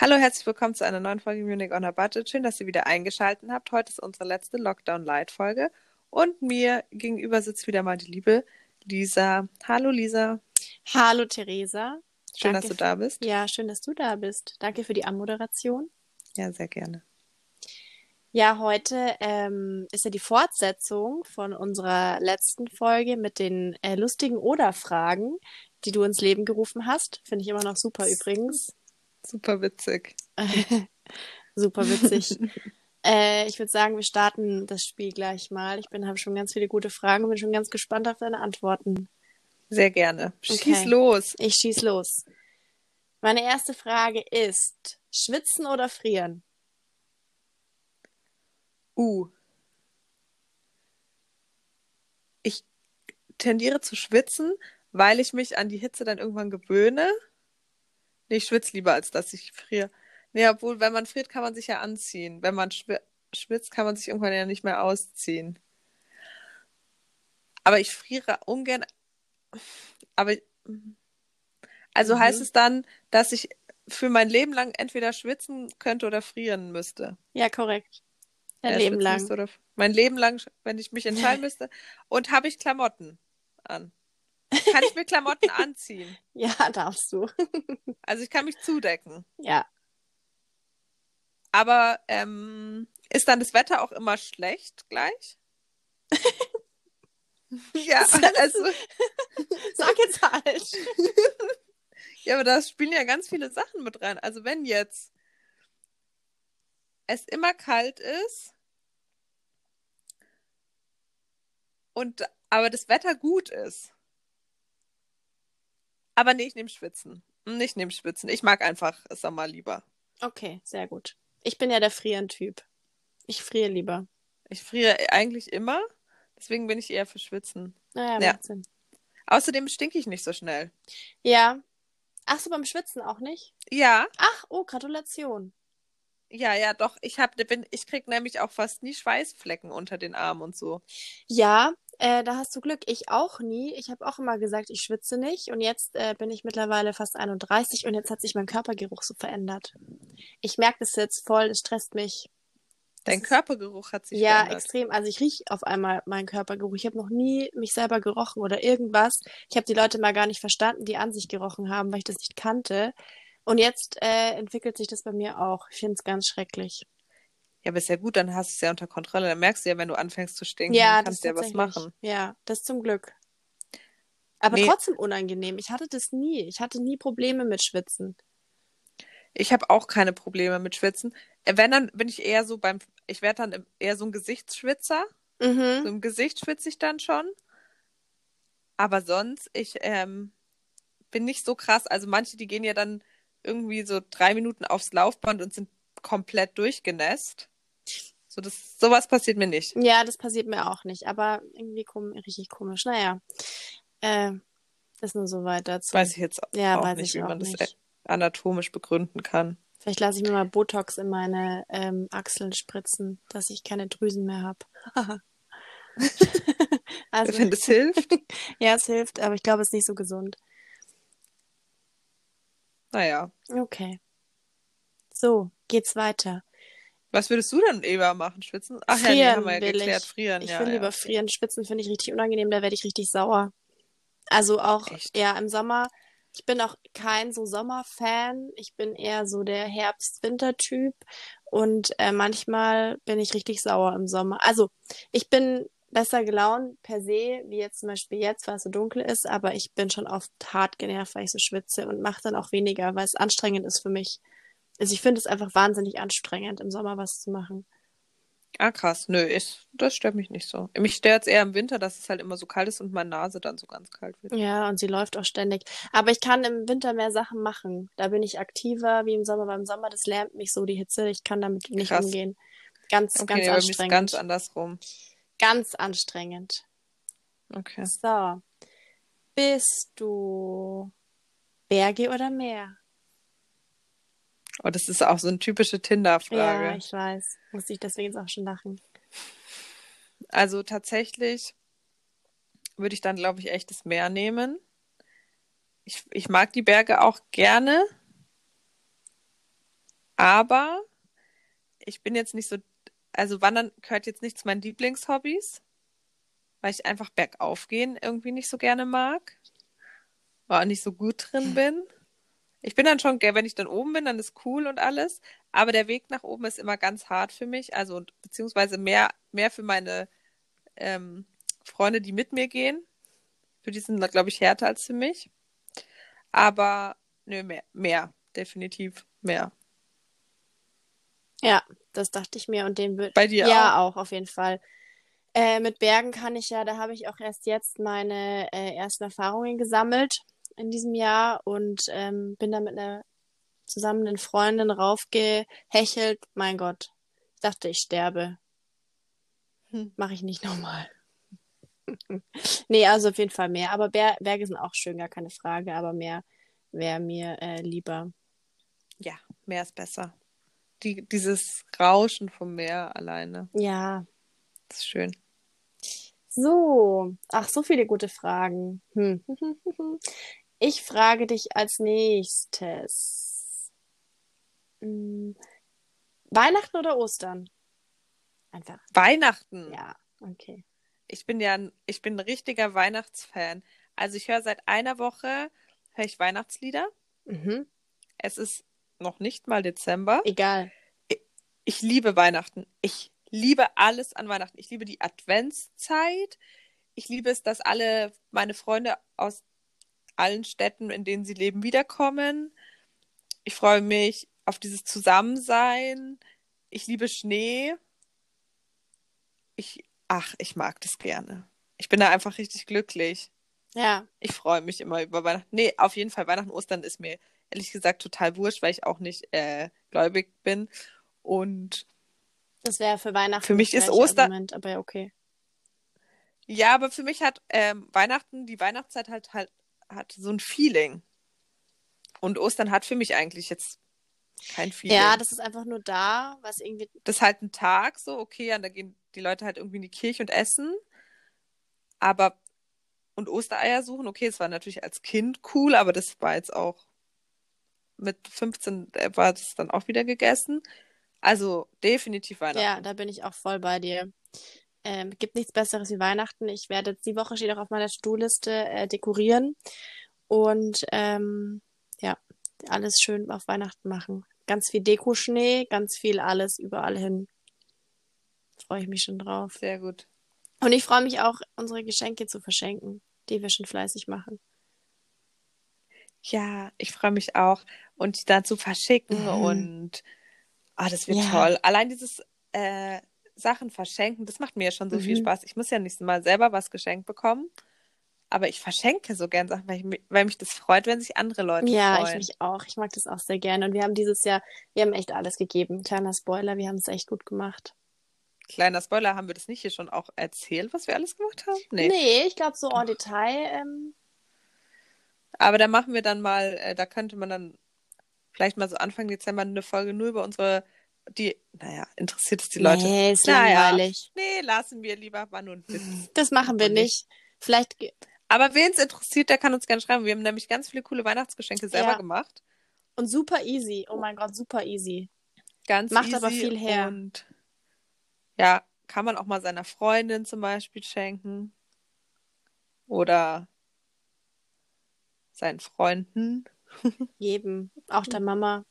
Hallo, herzlich willkommen zu einer neuen Folge Munich on a Budget. Schön, dass ihr wieder eingeschaltet habt. Heute ist unsere letzte Lockdown-Light-Folge und mir gegenüber sitzt wieder mal die liebe Lisa. Hallo, Lisa. Hallo, Theresa. Schön, Danke dass du da bist. Ja, schön, dass du da bist. Danke für die Anmoderation. Ja, sehr gerne. Ja, heute ähm, ist ja die Fortsetzung von unserer letzten Folge mit den äh, lustigen Oder-Fragen, die du ins Leben gerufen hast. Finde ich immer noch super übrigens. Super witzig. super witzig. äh, ich würde sagen, wir starten das Spiel gleich mal. Ich bin habe schon ganz viele gute Fragen und bin schon ganz gespannt auf deine Antworten. Sehr gerne. Schieß Okay. los. Ich schieß los. Meine erste Frage ist: Schwitzen oder frieren? Uh. Ich tendiere zu schwitzen, weil ich mich an die Hitze dann irgendwann gewöhne. Nee, ich schwitze lieber, als dass ich friere. Nee, obwohl, wenn man friert, kann man sich ja anziehen. Wenn man schwi schwitzt, kann man sich irgendwann ja nicht mehr ausziehen. Aber ich friere ungern. Aber also Mhm. heißt es dann, dass ich für mein Leben lang entweder schwitzen könnte oder frieren müsste. Ja, korrekt. Dein Ja, Leben lang. Oder mein Leben lang, wenn ich mich entscheiden müsste. Und habe ich Klamotten an? Kann ich mir Klamotten anziehen? Ja, darfst du. Also ich kann mich zudecken. Ja. Aber ähm, ist dann das Wetter auch immer schlecht gleich? ja, also, Sag jetzt halt. ja, aber da spielen ja ganz viele Sachen mit rein. Also wenn jetzt es immer kalt ist und aber das Wetter gut ist. Aber nee, ich nehme Schwitzen. Ich nehme Schwitzen. Ich mag einfach Sommer lieber. Okay, sehr gut. Ich bin ja der Frieren-Typ. Ich friere lieber. Ich friere eigentlich immer, deswegen bin ich eher für Schwitzen. Naja, Ja. macht Sinn. Außerdem stinke ich nicht so schnell. Ja. Ach so, beim Schwitzen auch nicht? Ja, Ach, oh, Gratulation. ja, ja, doch. Ich hab, bin, ich krieg nämlich auch fast nie Schweißflecken unter den Armen und so. Ja, äh, da hast du Glück. Ich auch nie. Ich habe auch immer gesagt, ich schwitze nicht. Und jetzt äh, bin ich mittlerweile fast 31 und jetzt hat sich mein Körpergeruch so verändert. Ich merke das jetzt voll, das stresst mich. Dein Körpergeruch hat sich Ja, verändert. extrem. Also ich rieche auf einmal meinen Körpergeruch. Ich habe noch nie mich selber gerochen oder irgendwas. Ich habe die Leute mal gar nicht verstanden, die an sich gerochen haben, weil ich das nicht kannte. Und jetzt äh, entwickelt sich das bei mir auch. Ich finde es ganz schrecklich. Ja, aber ist ja gut, dann hast du es ja unter Kontrolle. Dann merkst du ja, wenn du anfängst zu stinken, Ja, dann kannst du ja was machen. Ja, das zum Glück. Aber Nee. trotzdem unangenehm. Ich hatte das nie. Ich hatte nie Probleme mit Schwitzen. Ich habe auch keine Probleme mit Schwitzen. Äh, Wenn, dann bin ich eher so beim, ich werde dann eher so ein Gesichtsschwitzer. So Mhm. im Gesicht schwitze ich dann schon. Aber sonst, ich ähm, bin nicht so krass. Also manche, die gehen ja dann irgendwie so drei Minuten aufs Laufband und sind komplett durchgenässt. So, das, sowas passiert mir nicht. Ja, das passiert mir auch nicht. Aber irgendwie kom richtig komisch. Naja. Äh, ist nur so weit dazu. Weiß ich jetzt Ja, auch nicht, ich wie auch man das nicht. äh, anatomisch begründen kann. Vielleicht lasse ich mir mal Botox in meine ähm, Achseln spritzen, dass ich keine Drüsen mehr habe. also, Wenn das hilft, ja, es hilft, aber ich glaube, es ist nicht so gesund. naja. Okay. So, geht's weiter. Was würdest du denn, Eva, machen? Schwitzen? Ach ja, nee, Frieren haben wir ja geklärt. ich. Frieren, Ich ja. will ja, lieber okay. frieren. Schwitzen finde ich richtig unangenehm, da werde ich richtig sauer. Also auch, Echt? ja, im Sommer. Ich bin auch kein so Sommerfan. Ich bin eher so der Herbst-Winter-Typ. Und äh, manchmal bin ich richtig sauer im Sommer. Also, ich bin besser gelaunt per se, wie jetzt zum Beispiel jetzt, weil es so dunkel ist, aber ich bin schon oft hart genervt, weil ich so schwitze und mache dann auch weniger, weil es anstrengend ist für mich. Also ich finde es einfach wahnsinnig anstrengend, im Sommer was zu machen. Ah, krass. Nö, ich, das stört mich nicht so. Mich stört es eher im Winter, dass es halt immer so kalt ist und meine Nase dann so ganz kalt wird. Ja, und sie läuft auch ständig. Aber ich kann im Winter mehr Sachen machen. Da bin ich aktiver wie im Sommer. Beim Sommer, das lähmt mich so die Hitze. Ich kann damit nicht Krass. umgehen. Ganz, Okay, ganz nee, anstrengend. ganz andersrum. Ganz anstrengend. Okay. So. Bist du Berge oder Meer? Oh, das ist auch so eine typische Ja, Tinder-Frage. ich weiß. Muss ich deswegen jetzt auch schon lachen. Also tatsächlich würde ich dann, glaube ich, echt das Meer nehmen. Ich, ich mag die Berge auch gerne. Aber ich bin jetzt nicht so, also Wandern gehört jetzt nicht zu meinen Lieblingshobbys, weil ich einfach bergauf gehen irgendwie nicht so gerne mag. Oder auch nicht so gut drin bin. Ich bin dann schon, wenn ich dann oben bin, dann ist cool und alles. Aber der Weg nach oben ist immer ganz hart für mich. Also, beziehungsweise mehr, mehr für meine ähm, Freunde, die mit mir gehen. Für die sind, glaube ich, härter als für mich. Aber, nö, mehr, mehr. Definitiv mehr. Ja, das dachte ich mir und den wird. Bei dir ja, auch? auch, auf jeden Fall. Äh, mit Bergen kann ich ja, da habe ich auch erst jetzt meine äh, ersten Erfahrungen gesammelt in diesem Jahr und ähm, bin da mit einer zusammen Freundin raufgehechelt. Mein Gott, ich dachte, ich sterbe. Hm. Mache ich nicht nochmal. nee, also auf jeden Fall mehr. Aber Ber Berge sind auch schön, gar keine Frage. Aber mehr wäre mir äh, lieber. Ja, mehr ist besser. Die, dieses Rauschen vom Meer alleine. Ja. Das ist schön. So, ach, so viele gute Fragen. Hm. Ich frage dich als nächstes. Hm. Weihnachten oder Ostern? Einfach. Weihnachten. Ja, okay. Ich bin ja, ein- ich bin ein richtiger Weihnachtsfan. Also ich höre seit einer Woche, höre ich Weihnachtslieder. Mhm. Es ist noch nicht mal Dezember. Egal. Ich liebe Weihnachten. Ich liebe alles an Weihnachten. Ich liebe die Adventszeit. Ich liebe es, dass alle meine Freunde aus allen Städten, in denen sie leben, wiederkommen. Ich freue mich auf dieses Zusammensein. Ich liebe Schnee. Ich, ach, ich mag das gerne. Ich bin da einfach richtig glücklich. Ja, Ich freue mich immer über Weihnachten. Nee, auf jeden Fall Weihnachten, Ostern ist mir ehrlich gesagt total wurscht, weil ich auch nicht äh, gläubig bin. Und das wäre für Weihnachten. Für mich ist gleiche Oster- Argument, aber ja, okay. ja, aber für mich hat ähm, Weihnachten, die Weihnachtszeit halt, halt hat so ein Feeling. Und Ostern hat für mich eigentlich jetzt kein Feeling. Ja, das ist einfach nur da, was irgendwie. das ist halt ein Tag so, okay, ja, da gehen die Leute halt irgendwie in die Kirche und essen. Aber und Ostereier suchen, okay, es war natürlich als Kind cool, aber das war jetzt auch mit 15 äh, war das dann auch wieder gegessen. Also definitiv Weihnachten. Ja, da bin ich auch voll bei dir. Ähm, gibt nichts Besseres wie Weihnachten. Ich werde jetzt die Woche steht auch auf meiner To-Do-Liste äh, dekorieren und ähm, ja, alles schön auf Weihnachten machen. Ganz viel Deko-Schnee, ganz viel alles überall hin. Freue ich mich schon drauf. Sehr gut. Und ich freue mich auch, unsere Geschenke zu verschenken, die wir schon fleißig machen. Ja, ich freue mich auch. Und die dann zu verschicken Mhm. und ah, das wird Ja. toll. Allein dieses äh, Sachen verschenken, das macht mir ja schon so viel Mhm. Spaß. Ich muss ja nicht mal selber was geschenkt bekommen. Aber ich verschenke so gern Sachen, weil, ich, weil mich das freut, wenn sich andere Leute Ja, ich freuen. mich auch. Ich mag das auch sehr gerne. Und wir haben dieses Jahr, wir haben echt alles gegeben. Kleiner Spoiler, wir haben es echt gut gemacht. Kleiner Spoiler, haben wir das nicht hier schon auch erzählt, was wir alles gemacht haben? Nee. Nee, ich glaube so en Detail. Ähm, Aber da machen wir dann mal, äh, da könnte man dann vielleicht mal so Anfang Dezember eine Folge nur über unsere, die, naja, interessiert es die Leute? Nee, ist Naja. langweilig. Nee, lassen wir lieber, war nur ein Witz. Das machen wir nicht. Vielleicht, Aber wen es interessiert, der kann uns gerne schreiben. Wir haben nämlich ganz viele coole Weihnachtsgeschenke selber Ja. gemacht. und super easy. Oh mein Gott, super easy. Ganz Macht easy aber viel her. Und ja, kann man auch mal seiner Freundin zum Beispiel schenken. Oder seinen Freunden. Jedem. Auch der Mama.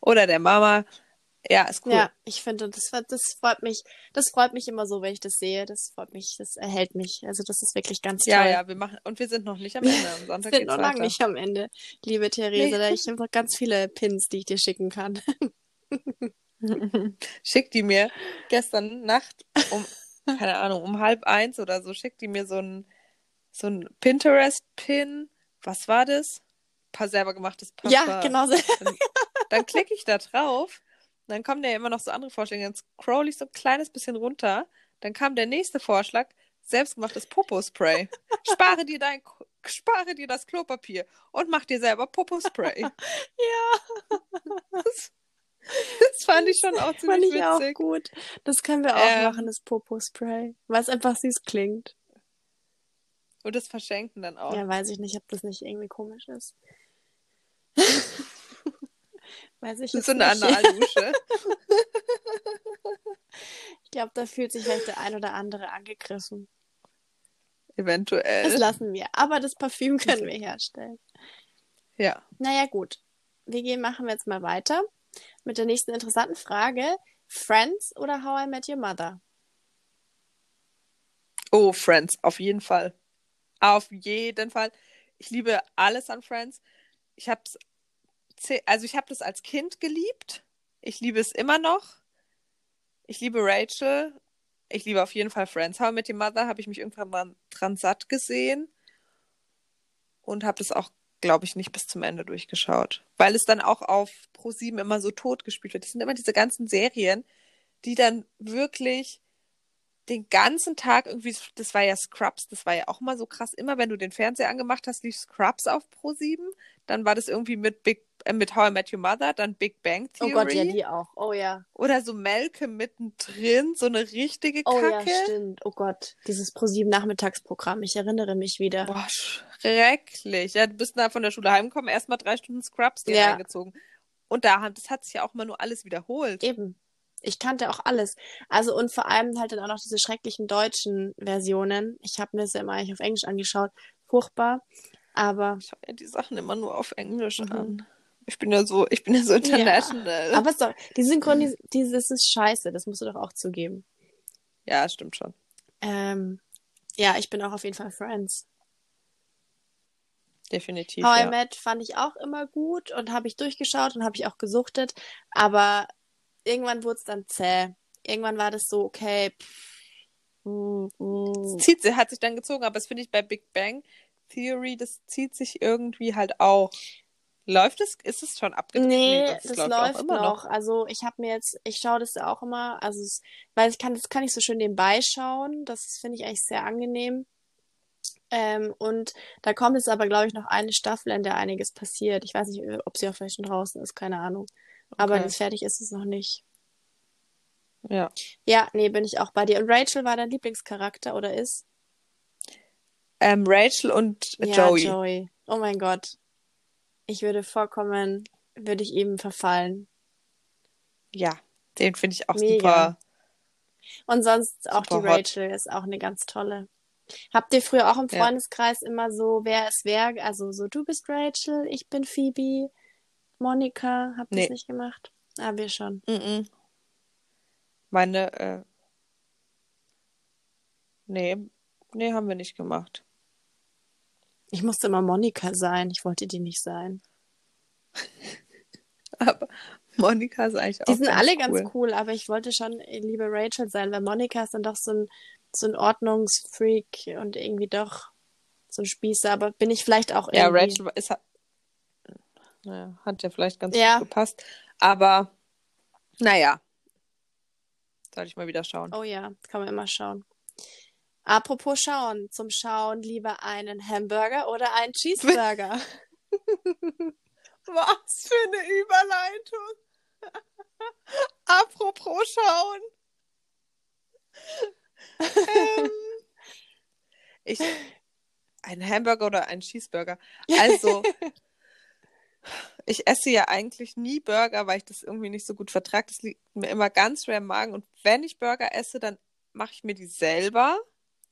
Oder der Mama. Ja, ist cool. Ja, ich finde, das, das freut mich, das freut mich immer so, wenn ich das sehe. Das freut mich, das erhält mich. Also das ist wirklich ganz toll. Ja, ja, wir machen, und wir sind noch nicht am Ende. Am Wir Sonntag sind geht's noch lange nicht am Ende, liebe Therese. Da Ich habe noch ganz viele Pins, die ich dir schicken kann. Schickt die mir gestern Nacht um, keine Ahnung, um halb eins oder so, schickt die mir so ein, so ein Pinterest-Pin. Was war das? Paar selber gemachtes Parfum. Ja, genau so. Dann, dann klicke ich da drauf. Und Dann kommen ja immer noch so andere Vorschläge. Dann scroll ich so ein kleines bisschen runter. Dann kam der nächste Vorschlag. Selbstgemachtes Popo-Spray. Spare dir dein, spare dir das Klopapier und mach dir selber Popo-Spray. Ja, Das, das fand ich schon auch fand ziemlich ich auch witzig. gut. Das können wir auch Ähm. machen, das Popo-Spray. Weil es einfach süß klingt. Und das verschenken dann auch. Ja, weiß ich nicht, ob das nicht irgendwie komisch ist. Weiß ich Das jetzt ist so eine. Analdusche. Ich glaube, da fühlt sich vielleicht der ein oder andere angegriffen. Das Eventuell. lassen wir. Aber das Parfüm können wir herstellen. Ja. Naja, gut. Wir gehen, machen wir jetzt mal weiter mit der nächsten interessanten Frage. Friends oder How I Met Your Mother? Oh, Friends, auf jeden Fall. Auf jeden Fall. Ich liebe alles an Friends. Ich hab's, ze- also ich habe das als Kind geliebt. Ich liebe es immer noch. Ich liebe Rachel. Ich liebe auf jeden Fall Friends. How I Met Your Mother habe ich mich irgendwann mal dran satt gesehen und habe das auch, glaube ich, nicht bis zum Ende durchgeschaut, weil es dann auch auf Pro7 immer so tot gespielt wird. Das sind immer diese ganzen Serien, die dann wirklich den ganzen Tag irgendwie, das war ja Scrubs, das war ja auch mal so krass. Immer wenn du den Fernseher angemacht hast, lief Scrubs auf Pro7. Dann war das irgendwie mit Big, mit How I Met Your Mother, dann Big Bang Oh Theory. Gott, ja, die auch. Oh ja. Oder so Malcolm mittendrin, so eine richtige Oh ja, Kacke. stimmt. Oh Gott, dieses ProSieben Nachmittagsprogramm. Ich erinnere mich wieder. Boah, schrecklich. Ja, du bist da von der Schule heimgekommen, erstmal drei Stunden Scrubs dir Ja. reingezogen. Und da das hat sich ja auch mal nur alles wiederholt. Eben. Ich kannte auch alles. Also und vor allem halt dann auch noch diese schrecklichen deutschen Versionen. Ich habe mir das ja immer eigentlich auf Englisch angeschaut. Furchtbar. Aber, Ich schaue ja die Sachen immer nur auf Englisch Mhm. an. Ich bin ja so, ich bin ja so international. aber es ist doch, die Synchronis, dieses ist scheiße. Das musst du doch auch zugeben. Ja, stimmt schon. Ähm, ja, ich bin auch auf jeden Fall Friends. Definitiv. How I ja. Met fand ich auch immer gut und habe ich durchgeschaut und habe ich auch gesuchtet. Aber irgendwann wurde es dann zäh. Irgendwann war das so, okay. Mm, mm. zieht, hat sich dann gezogen, aber das finde ich bei Big Bang Theory, das zieht sich irgendwie halt auch. Läuft es? Ist es schon abgedreht? Nee, das, das, läuft noch. Also ich habe mir jetzt, ich schaue das ja auch immer, also es, weil ich kann, das kann ich so schön nebenbei schauen. Das finde ich eigentlich sehr angenehm. Ähm, und da kommt jetzt aber, glaube ich, noch eine Staffel, in der einiges passiert. Ich weiß nicht, ob sie auch vielleicht schon draußen ist, keine Ahnung. Aber Okay. das fertig ist es noch nicht. Ja. Ja, nee, bin ich auch bei dir. Und Rachel war dein Lieblingscharakter oder ist? Ähm, Rachel und Ja, Joey. Joey. Oh mein Gott. Ich würde vollkommen, würde ich ihm verfallen. Ja, den finde ich auch Mega. super. Und sonst auch Super die hot. Rachel ist auch eine ganz tolle. Habt ihr früher auch im Ja. Freundeskreis immer so, wer ist wer? Also so, du bist Rachel, ich bin Phoebe, Monika. Habt ihr Nee. das nicht gemacht? Ah, wir schon. Mhm. Meine, äh, nee, nee, haben wir nicht gemacht. Ich musste immer Monika sein. Ich wollte die nicht sein. Aber Monika ist eigentlich auch Die sind ganz alle cool. ganz cool, aber ich wollte schon liebe Rachel sein, weil Monika ist dann doch so ein, so ein Ordnungsfreak und irgendwie doch so ein Spießer. Aber bin ich vielleicht auch Ja, irgendwie. Rachel ist, naja, hat ja vielleicht ganz Ja. gut gepasst. Aber, naja, soll ich mal wieder schauen. Oh ja, kann man immer schauen. Apropos schauen, zum Schauen lieber einen Hamburger oder einen Cheeseburger. Was für eine Überleitung. Apropos schauen. ähm, ich, ein Hamburger oder ein Cheeseburger. Also, ich esse ja eigentlich nie Burger, weil ich das irgendwie nicht so gut vertrage. Das liegt mir immer ganz schwer im Magen. Und wenn ich Burger esse, dann mache ich mir die selber,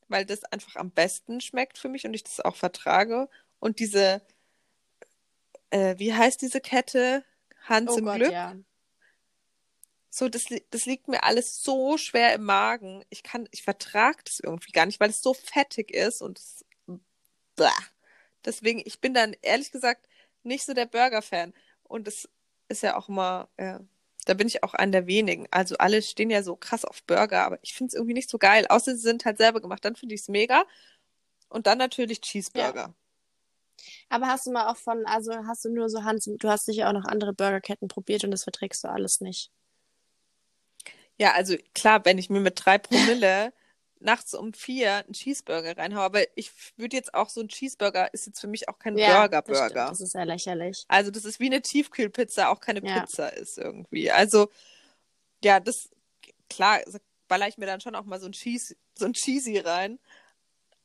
weil das einfach am besten schmeckt für mich und ich das auch vertrage. Und diese, äh, wie heißt diese Kette? Hans oh im Gott, Glück. ja. So, das, das liegt mir alles so schwer im Magen. Ich kann, ich vertrage das irgendwie gar nicht, weil es so fettig ist und es, deswegen, ich bin dann ehrlich gesagt nicht so der Burger-Fan. Und es ist ja auch immer, ja, da bin ich auch einer der wenigen. Also alle stehen ja so krass auf Burger, aber ich finde es irgendwie nicht so geil. Außer sie sind halt selber gemacht, dann finde ich es mega. Und dann natürlich Cheeseburger. Aber hast du mal auch von, also hast du nur so Hans, du hast sicher auch noch andere Burgerketten probiert und das verträgst du alles nicht. Ja, also klar, wenn ich mir mit drei Promille nachts um vier einen Cheeseburger reinhaue, aber ich würde jetzt auch so ein Cheeseburger ist jetzt für mich auch kein Ja, das Burger-Burger. stimmt, Das ist ja lächerlich. Also das ist wie eine Tiefkühlpizza, auch keine Ja. Pizza ist irgendwie. Also ja, das klar, baller ich mir dann schon auch mal so ein Cheese, so ein Cheesy rein.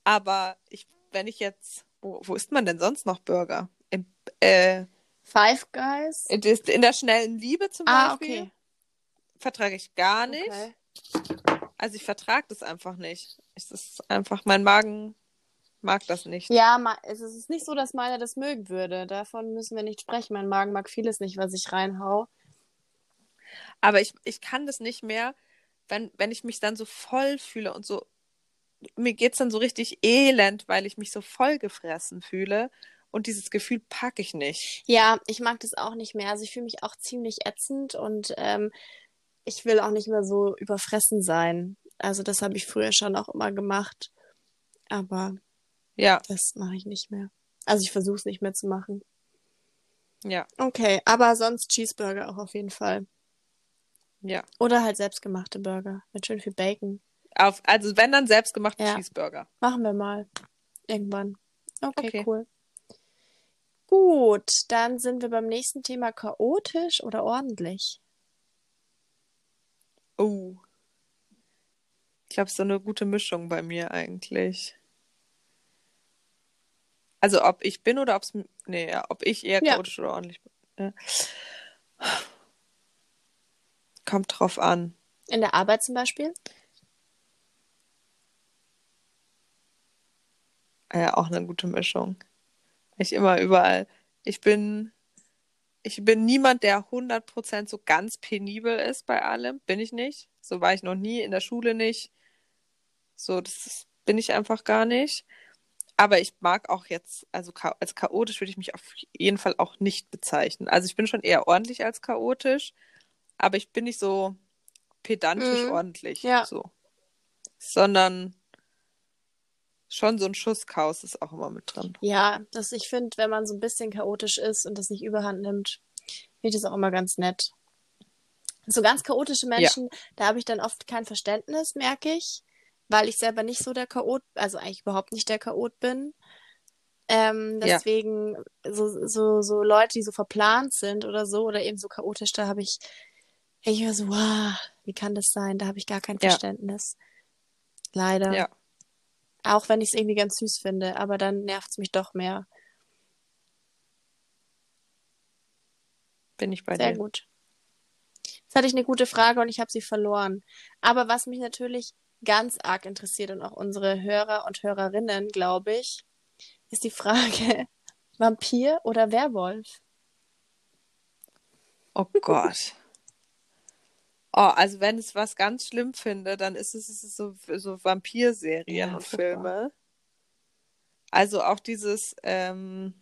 Aber ich, wenn ich jetzt, wo, wo isst man denn sonst noch Burger? Im, äh, Five Guys? In der schnellen Liebe zum Ah, Beispiel okay. vertrage ich gar nicht. okay. Also ich vertrage das einfach nicht. Es ist einfach, mein Magen mag das nicht. Ja, es ist nicht so, dass meiner das mögen würde. Davon müssen wir nicht sprechen. Mein Magen mag vieles nicht, was ich reinhau. Aber ich, ich kann das nicht mehr, wenn, wenn ich mich dann so voll fühle und so, mir geht's dann so richtig elend, weil ich mich so voll gefressen fühle. Und dieses Gefühl packe ich nicht. Ja, ich mag das auch nicht mehr. Also ich fühle mich auch ziemlich ätzend und ähm, ich will auch nicht mehr so überfressen sein. Also das habe ich früher schon auch immer gemacht. Aber Ja, das mache ich nicht mehr. Also ich versuche es nicht mehr zu machen. ja, Okay, aber sonst Cheeseburger auch auf jeden Fall. ja. Oder halt selbstgemachte Burger mit schön viel Bacon. Auf, also wenn dann selbstgemachten Ja. Cheeseburger. Machen wir mal. Irgendwann. Okay, Okay. cool. Gut, dann sind wir beim nächsten Thema chaotisch oder ordentlich. Oh. Ich glaube, es ist so eine gute Mischung bei mir eigentlich. Also ob ich bin oder ob es. Nee, ja, ob ich eher Ja. chaotisch oder ordentlich bin. Ja. Kommt drauf an. In der Arbeit zum Beispiel? Ja, auch eine gute Mischung. Ich immer überall. Ich bin, ich bin niemand, der 100% so ganz penibel ist bei allem. Bin ich nicht. So war ich noch nie, in der Schule nicht. So, das ist, bin ich einfach gar nicht. Aber ich mag auch jetzt, also als chaotisch würde ich mich auf jeden Fall auch nicht bezeichnen. Also ich bin schon eher ordentlich als chaotisch, aber ich bin nicht so pedantisch Mhm. ordentlich. Ja. So. Sondern schon so ein Schuss Chaos ist auch immer mit drin. Ja, das, ich finde, wenn man so ein bisschen chaotisch ist und das nicht überhand nimmt, finde ich das auch immer ganz nett. So ganz chaotische Menschen, da habe ich dann oft kein Verständnis, merke ich, weil ich selber nicht so der Chaot, also eigentlich überhaupt nicht der Chaot bin. Ähm, Ja. deswegen so, so, so Leute, die so verplant sind oder so, oder eben so chaotisch, da habe ich, ich immer so, wow, wie kann das sein? Da habe ich gar kein Ja. Verständnis. Leider. Ja. Auch wenn ich es irgendwie ganz süß finde, aber dann nervt es mich doch mehr. Bin ich bei Sehr dir. gut. Jetzt hatte ich eine gute Frage und ich habe sie verloren. Aber was mich natürlich ganz arg interessiert und auch unsere Hörer und Hörerinnen, glaube ich, ist die Frage, Vampir oder Werwolf? Oh Gott. Oh, also wenn es was ganz schlimm finde, dann ist es, es ist so, so Vampirserien Ja, und. Filme. Also auch dieses ähm,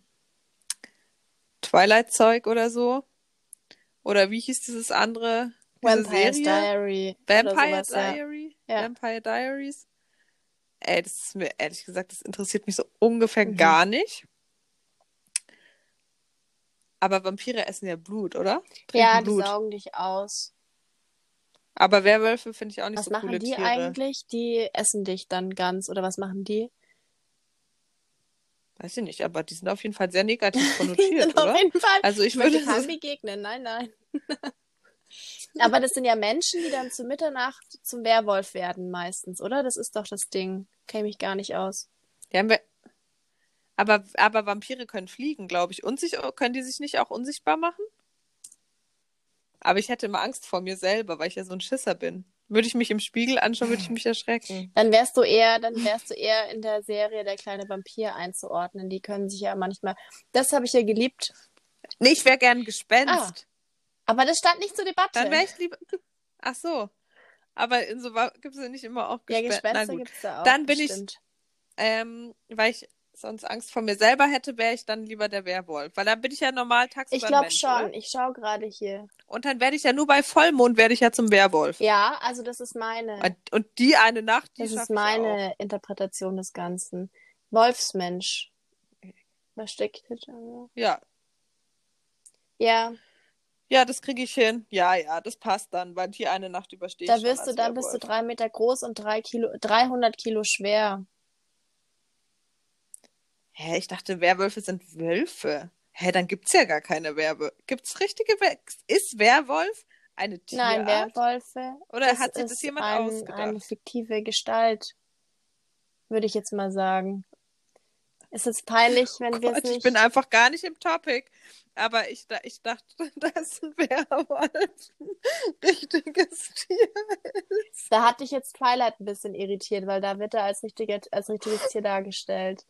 Twilight-Zeug oder so. Oder wie hieß dieses andere? Serie? Diary. Vampire sowas. Diary? Ja. Vampire Diaries? Ey, das ist mir ehrlich gesagt, das interessiert mich so ungefähr Mhm. gar nicht. Aber Vampire essen ja Blut, oder? Trinken Ja, die Blut. saugen dich aus. Aber Werwölfe finde ich auch nicht Was so machen coole die Tiere. eigentlich? Die essen dich dann ganz, oder was machen die? Weiß ich nicht, aber die sind auf jeden Fall sehr negativ Die konnotiert, sind auf oder? jeden Fall. Also ich Ich möchte würde es, begegnen, nein, nein. Aber das sind ja Menschen, die dann zu Mitternacht zum Werwolf werden meistens, oder? Das ist doch das Ding. Käme ich gar nicht aus. die wir, aber, aber Vampire können fliegen, glaube ich. Und sich, können die sich nicht auch unsichtbar machen? Aber ich hätte immer Angst vor mir selber, weil ich ja so ein Schisser bin. Würde ich mich im Spiegel anschauen, würde ich mich erschrecken. Dann wärst du eher, dann wärst du eher in der Serie der kleine Vampir einzuordnen. Die können sich ja manchmal. Das habe ich ja geliebt. Nee, ich wäre gern Gespenst. Aber das stand nicht zur Debatte. Dann wäre ich lieber. Ach so. Aber in so gibt es ja nicht immer auch ja, Gespenst. Na Gespenster gut. gibt's da auch. Dann bin ich- bestimmt. Ähm, weil ich sonst Angst vor mir selber hätte, wäre ich dann lieber der Werwolf. Weil dann bin ich ja normal tagsüber Ich glaube schon. Oder? Ich schaue gerade hier. Und dann werde ich ja nur bei Vollmond werde ich ja zum Werwolf. Ja, also das ist meine. Und, und die eine Nacht, die Das ist meine Interpretation des Ganzen. Wolfsmensch. Was steckt hinter? Ja. Ja, Ja, das kriege ich hin. Ja, ja, das passt dann, weil die eine Nacht überstehe ich da wirst du, dann bist du Werwolf. drei Meter groß und drei Kilo, 300 Kilo schwer. Hä, ich dachte, Werwölfe sind Wölfe. Hä, dann gibt's ja gar keine Werwölfe. Gibt's richtige Wer Ist Werwolf eine Tierart? Nein, Werwölfe. Oder hat sich das ist jemand ein, ausgedacht? eine fiktive Gestalt, würde ich jetzt mal sagen. Ist es peinlich, wenn Oh wir Gott, es nicht. ich bin einfach gar nicht im Topic. Aber ich, ich dachte, dass ein Werwolf ein richtiges Tier ist. Da hat dich jetzt Twilight ein bisschen irritiert, weil da wird er als, richtige, als richtiges Tier dargestellt.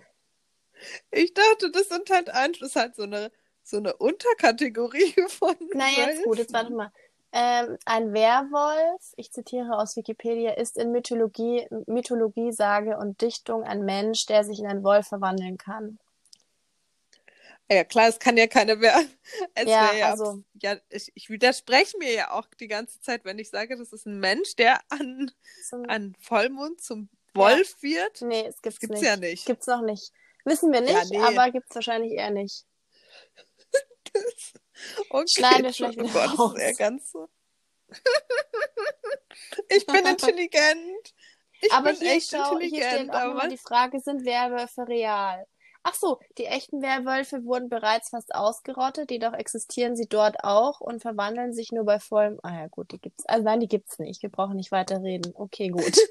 Ich dachte, das sind halt ein, das ist halt so eine, so eine Unterkategorie von Na, jetzt gut, jetzt warte mal. Ähm, ein Werwolf, ich zitiere aus Wikipedia, ist in Mythologie, Mythologie, Sage und Dichtung ein Mensch, der sich in einen Wolf verwandeln kann. Ja, klar, es kann ja keine Wer Ja, ja, also- ja ich, ich widerspreche mir ja auch die ganze Zeit, wenn ich sage, das ist ein Mensch, der an, Zum, an Vollmond zum Wolf wird. nee, es Das gibt's, gibt's nicht. ja nicht. Gibt's noch nicht. Wissen wir nicht, Ja, nee. aber gibt's wahrscheinlich eher nicht. Okay, Schneiden wir vielleicht oh Gott, das raus. ist ganz so. ich bin intelligent. Ich aber bin hier, echt schau, hier intelligent, steht auch aber nochmal die Frage, sind Werwölfe real? Ach so, die echten Werwölfe wurden bereits fast ausgerottet, jedoch existieren sie dort auch und verwandeln sich nur bei vollem. Ah ja, gut, die gibt's. Also nein, die gibt's nicht. Wir brauchen nicht weiter reden. Okay, gut.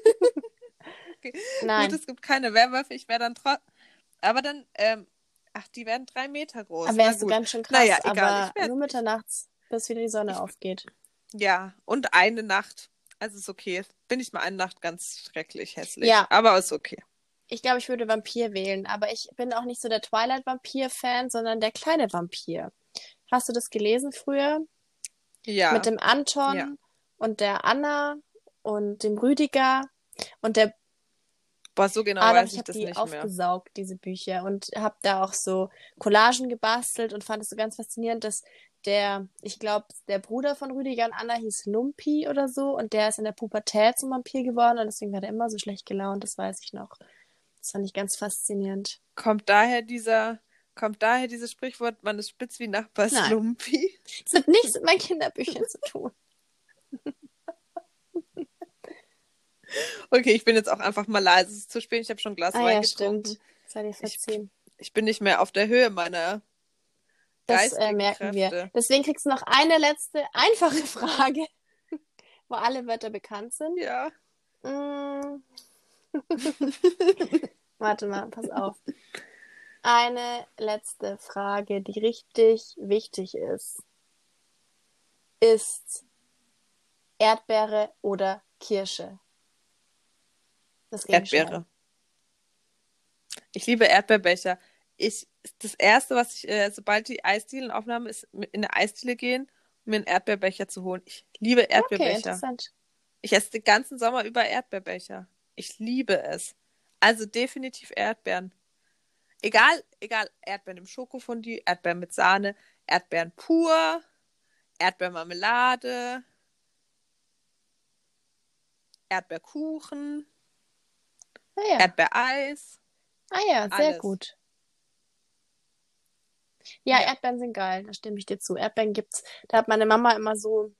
Okay. Nein. gut, es gibt keine Werwölfe. Ich wäre dann trotzdem. Aber dann, ähm, ach, die werden drei Meter groß. Aber wärst du ganz schön krass, Naja, egal, aber ich werd- nur mitternachts, bis wieder die Sonne aufgeht. Ja, und eine Nacht. Also ist okay. Bin ich mal eine Nacht ganz schrecklich hässlich. Ja. Aber ist okay. Ich glaube, ich würde Vampir wählen, aber ich bin auch nicht so der Twilight-Vampir-Fan, sondern der kleine Vampir. Hast du das gelesen früher? Ja. Mit dem Anton Ja. und der Anna und dem Rüdiger und der Boah, so genau Adam, weiß ich ich habe das die nicht mehr. aufgesaugt, diese Bücher, und habe da auch so Collagen gebastelt und fand es so ganz faszinierend, dass der, ich glaube, der Bruder von Rüdiger und Anna hieß Lumpi oder so und der ist in der Pubertät zum Vampir geworden und deswegen war der immer so schlecht gelaunt, das weiß ich noch. Das fand ich ganz faszinierend. Kommt daher dieser, kommt daher dieses Sprichwort, man ist spitz wie Nachbars. Lumpi? Das hat nichts mit meinen Kinderbüchern zu tun. Okay, ich bin jetzt auch einfach mal leise. Es ist zu spät, ich habe schon ein Glas Ah Wein ja, getrunken. stimmt. Sei dir verziehen. Ich bin nicht mehr auf der Höhe meiner Das äh, merken wir. Kräfte. Deswegen kriegst du noch eine letzte einfache Frage, wo alle Wörter bekannt sind. Ja. Mm. Warte mal, pass auf. Eine letzte Frage, die richtig wichtig ist. Ist Erdbeere oder Kirsche? Das Erdbeere. Ich liebe Erdbeerbecher. Ich, das erste, was ich, äh, sobald die Eisdielenaufnahme ist, in eine Eisdiele gehen und mir einen Erdbeerbecher zu holen. Ich liebe Okay, Erdbeerbecher. interessant. ich esse den ganzen Sommer über Erdbeerbecher. Ich liebe es. Also definitiv Erdbeeren. Egal, egal, Erdbeeren im Schokofondue, Erdbeeren mit Sahne, Erdbeeren pur, Erdbeermarmelade, Erdbeerkuchen, Ah ja, Erdbeereis. ah ja sehr alles. gut. Ja, Ja. Erdbeeren sind geil, da stimme ich dir zu. Erdbeeren gibt's. Da hat meine Mama immer so,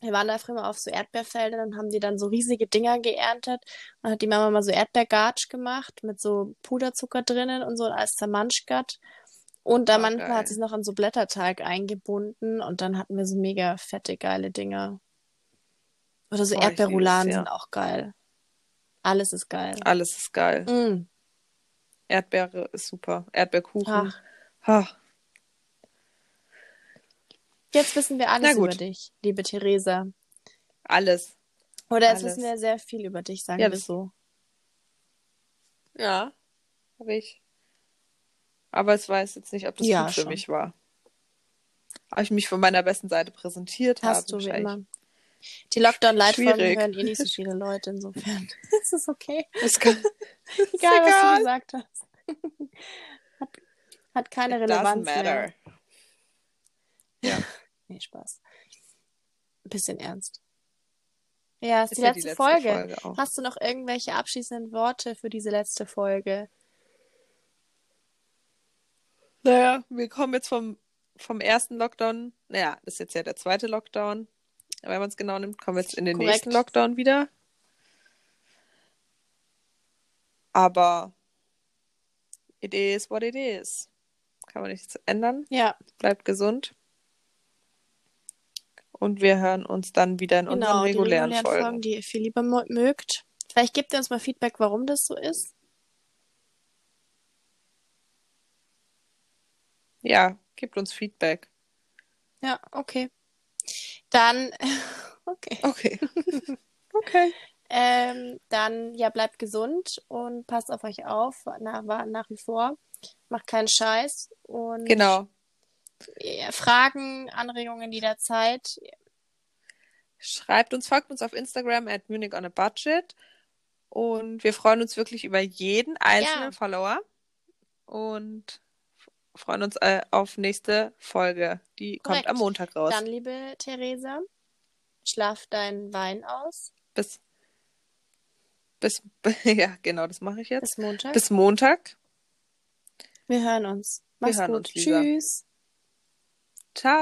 wir waren da früher mal auf so Erdbeerfeldern und haben die dann so riesige Dinger geerntet. Dann hat die Mama mal so Erdbeergatsch gemacht mit so Puderzucker drinnen und so als zermanschgat. Und da Oh, manchmal geil. hat sie es noch an so Blätterteig eingebunden und dann hatten wir so mega fette, geile Dinger. Oder so Oh, Erdbeerrouladen ja. sind auch geil. Alles ist geil. Alles ist geil. Mm. Erdbeere ist super. Erdbeerkuchen. Ach. Ach. Jetzt wissen wir alles über dich, liebe Theresa. Alles. Oder jetzt Alles. wissen wir sehr viel über dich, sagen Ja, wir so. Ja, habe ich. Aber es weiß jetzt nicht, ob das Ja, gut für schon. mich war. Ob ich mich von meiner besten Seite präsentiert habe. Hast du wie immer. Die Lockdown-Leitfolgen hören eh nicht so viele Leute, insofern. Es ist okay. Das kann, Egal, was egal. du gesagt hast. Hat, hat keine It Relevanz mehr. Ja. Nee, Spaß. Ein bisschen ernst. Ja, ist, Ist die, ja letzte Folge. Folge. Hast du noch irgendwelche abschließenden Worte für diese letzte Folge? Naja, wir kommen jetzt vom, vom ersten Lockdown. Naja, das ist jetzt ja der zweite Lockdown. Wenn man es genau nimmt, kommen wir jetzt in den Korrekt. nächsten Lockdown wieder. Aber it is what it is. Kann man nichts ändern. Ja, Bleibt gesund. Und wir hören uns dann wieder in unseren genau. Die regulären, regulären Folgen. Folgen, die ihr viel lieber mögt. Vielleicht gebt ihr uns mal Feedback, warum das so ist. Ja, gebt uns Feedback. Ja, okay. Dann, okay. Okay. okay. Ähm, dann, ja, bleibt gesund und passt auf euch auf, nach, nach wie vor. Macht keinen Scheiß und Genau. Fragen, Anregungen jederzeit. Schreibt uns, folgt uns auf Instagram at Munich on a Budget. Und wir freuen uns wirklich über jeden einzelnen Ja. Follower. Und freuen uns äh, auf nächste Folge. Die kommt Korrekt. am Montag raus. Dann, liebe Theresa, schlaf deinen Wein aus. Bis, bis, ja, genau, das mache ich jetzt. Bis Montag. Bis Montag. Wir hören uns. Wir Mach's hören gut. uns. Tschüss. Ciao.